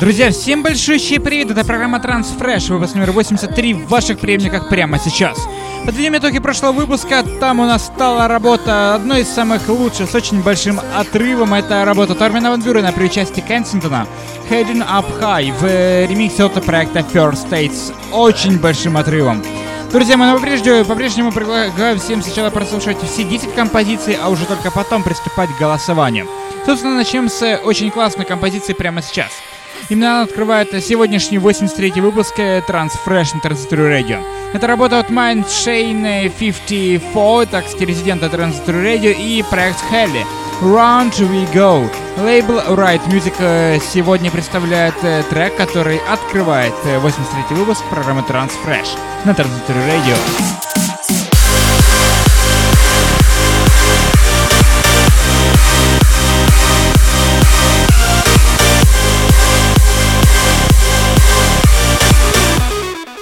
Друзья, всем большущий привет! Это программа Transfresh, выпуск номер 83 в ваших приемниках прямо сейчас. Подведем итоги прошлого выпуска. Там у нас стала работа одной из самых лучших, с очень большим отрывом. Это работа Тормина Ван Бюрена при участии Кенсингтона. Heading Up High в ремиксе от проекта First States. Очень большим отрывом. Друзья, мы по-прежнему, по-прежнему предлагаем всем сначала прослушать все 10 композиций, а уже только потом приступать к голосованию. Собственно, начнем с очень классной композиции прямо сейчас. Именно она открывает сегодняшний 83-й выпуск Transfresh на Transitory Radio. Это работа от Mind Shane 54, так сказать, резидента Transitory Radio и проект Helly. Round We Go. Лейбл Right Music э, сегодня представляет э, трек, который открывает 83-й э, выпуск программы Transfresh на Transitory Radio.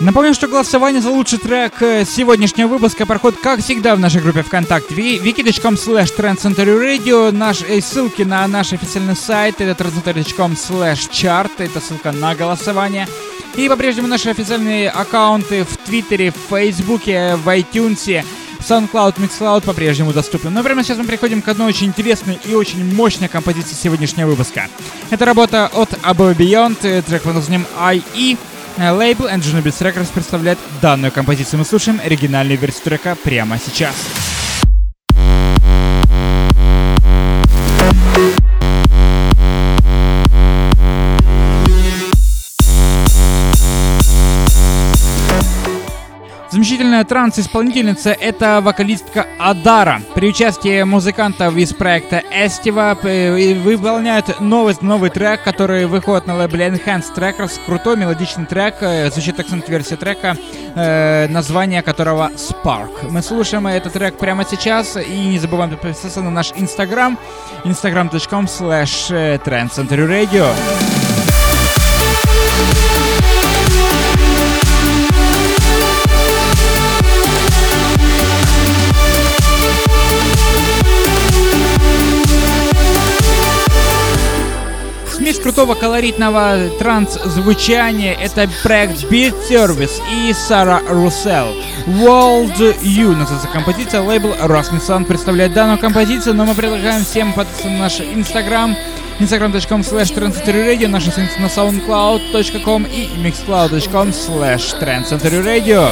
Напомню, что голосование за лучший трек э, сегодняшнего выпуска проходит, как всегда, в нашей группе ВКонтакте wiki.com slash Radio. Наш, э, ссылки на наш официальный сайт, это trendcenter.com slash chart, это ссылка на голосование. И по-прежнему наши официальные аккаунты в Твиттере, в Фейсбуке, в iTunes, SoundCloud, MixCloud по-прежнему доступны. Но прямо сейчас мы переходим к одной очень интересной и очень мощной композиции сегодняшнего выпуска. Это работа от Above Beyond, э, трек под названием IE. Э, лейбл Engine Beats Records представляет данную композицию. Мы слушаем оригинальную версию трека прямо сейчас. Замечательная транс-исполнительница — это вокалистка Адара. При участии музыкантов из проекта Estiva выполняют новый, новый трек, который выходит на лейбле Enhanced Trackers. Крутой мелодичный трек, э, звучит акцент-версия трека, э, название которого Spark. Мы слушаем этот трек прямо сейчас и не забываем подписаться на наш инстаграм instagram.com slash trendcenterradio. Крутого колоритного транс-звучания — это проект Beat Service и Сара Руссел. World You называется композиция, лейбл Rasmussen представляет данную композицию, но мы предлагаем всем на наш инстаграм, instagram.com slash trendcenterradio, наша страница на soundcloud.com и mixcloud.com slash trendcenterradio.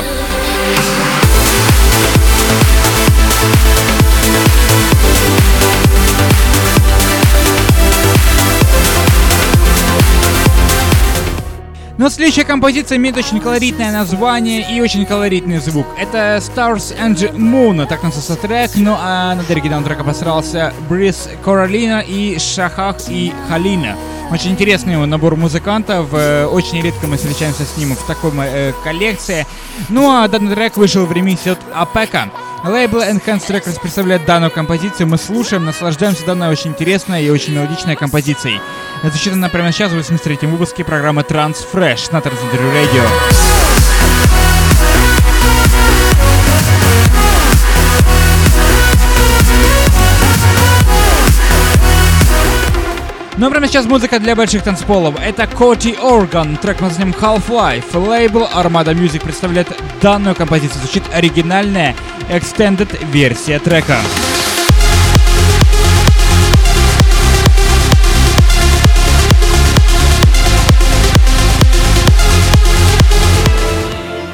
Но следующая композиция имеет очень колоритное название и очень колоритный звук. Это Stars and Moon, так называется трек, ну а над оригиналом трека постарался Брис Королина и Шахах и Халина. Очень интересный набор музыкантов, э, очень редко мы встречаемся с ним в такой э, коллекции. Ну а данный трек вышел в ремиксе от Апека. Лейбл Enhanced Records представляет данную композицию. Мы слушаем, наслаждаемся данной очень интересной и очень мелодичной композицией. Звучит она прямо сейчас в 83-м выпуске программы Transfresh на Transcentury Radio. Но прямо сейчас музыка для больших танцполов. Это Коти Орган, трек под названием Half-Life. Лейбл Armada Music представляет данную композицию. Звучит оригинальная extended версия трека.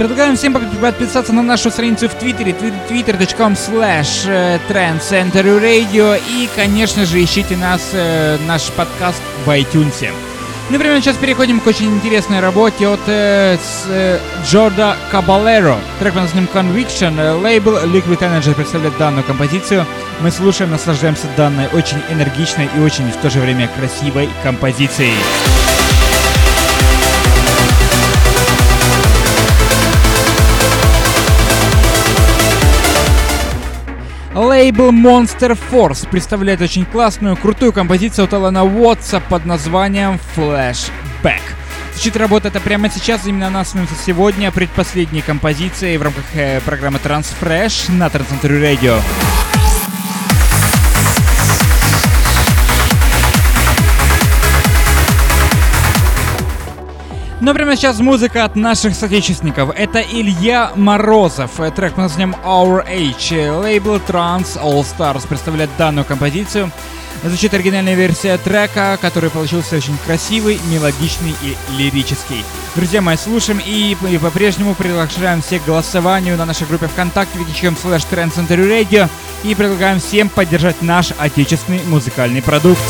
Предлагаем всем подписаться на нашу страницу в Твиттере, twitter.com slash э, trendcenterradio и, конечно же, ищите нас, э, наш подкаст в iTunes. Ну, прямо сейчас переходим к очень интересной работе от э, с, э, Джорда Кабалеро. Трек под названием Conviction. Лейбл Liquid Energy представляет данную композицию. Мы слушаем, наслаждаемся данной очень энергичной и очень в то же время красивой композицией. Лейбл Monster Force представляет очень классную, крутую композицию от Алана Уотса под названием Flashback. Звучит работа это прямо сейчас, именно она становится сегодня предпоследней композицией в рамках э, программы Transfresh на Transcentury Radio. Но прямо сейчас музыка от наших соотечественников. Это Илья Морозов. Трек под названием Our Age. Лейбл Trans All Stars представляет данную композицию. Звучит оригинальная версия трека, который получился очень красивый, мелодичный и лирический. Друзья мои, слушаем и, и по-прежнему приглашаем всех к голосованию на нашей группе ВКонтакте wiki.com slash Radio и предлагаем всем поддержать наш отечественный музыкальный продукт.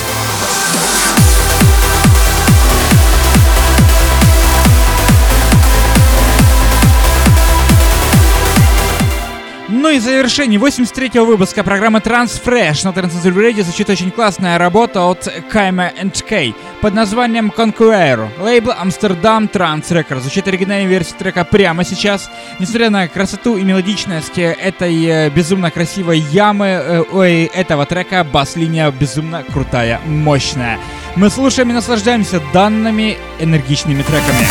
И завершение 83-го выпуска программы Transfresh на Transcentury Radio звучит очень классная работа от Кайма K под названием Conqueror. Лейбл Amsterdam Trans Records. Звучит оригинальная версия трека прямо сейчас. Несмотря на красоту и мелодичность этой э, безумно красивой ямы, э, ой, этого трека, бас-линия безумно крутая, мощная. Мы слушаем и наслаждаемся данными энергичными треками.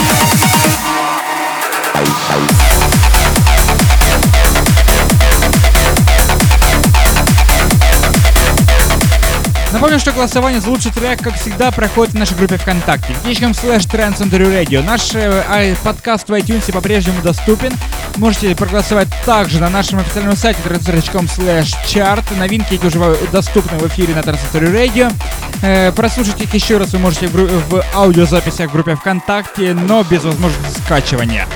Напомню, что голосование за лучший трек, как всегда, проходит в нашей группе ВКонтакте. Ищем слэш Trends Radio. Наш э, подкаст в iTunes по-прежнему доступен. Можете проголосовать также на нашем официальном сайте trends.com slash chart. Новинки эти уже доступны в эфире на Trends Radio. Э, прослушать их еще раз вы можете в, в аудиозаписях в группе ВКонтакте, но без возможности скачивания.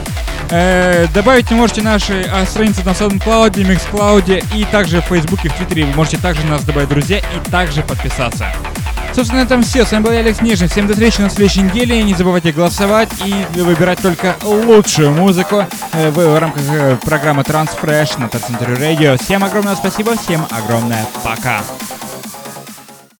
Э, добавить можете наши а, страницы на SoundCloud, MixCloud и также в Фейсбуке, в Твиттере. Вы можете также нас добавить друзья и также подписаться. Собственно, на этом все. С вами был я, Алекс Нижний. Всем до встречи на следующей неделе. Не забывайте голосовать и выбирать только лучшую музыку э, в, рамках э, программы Transfresh на Центре Radio. Всем огромное спасибо, всем огромное пока.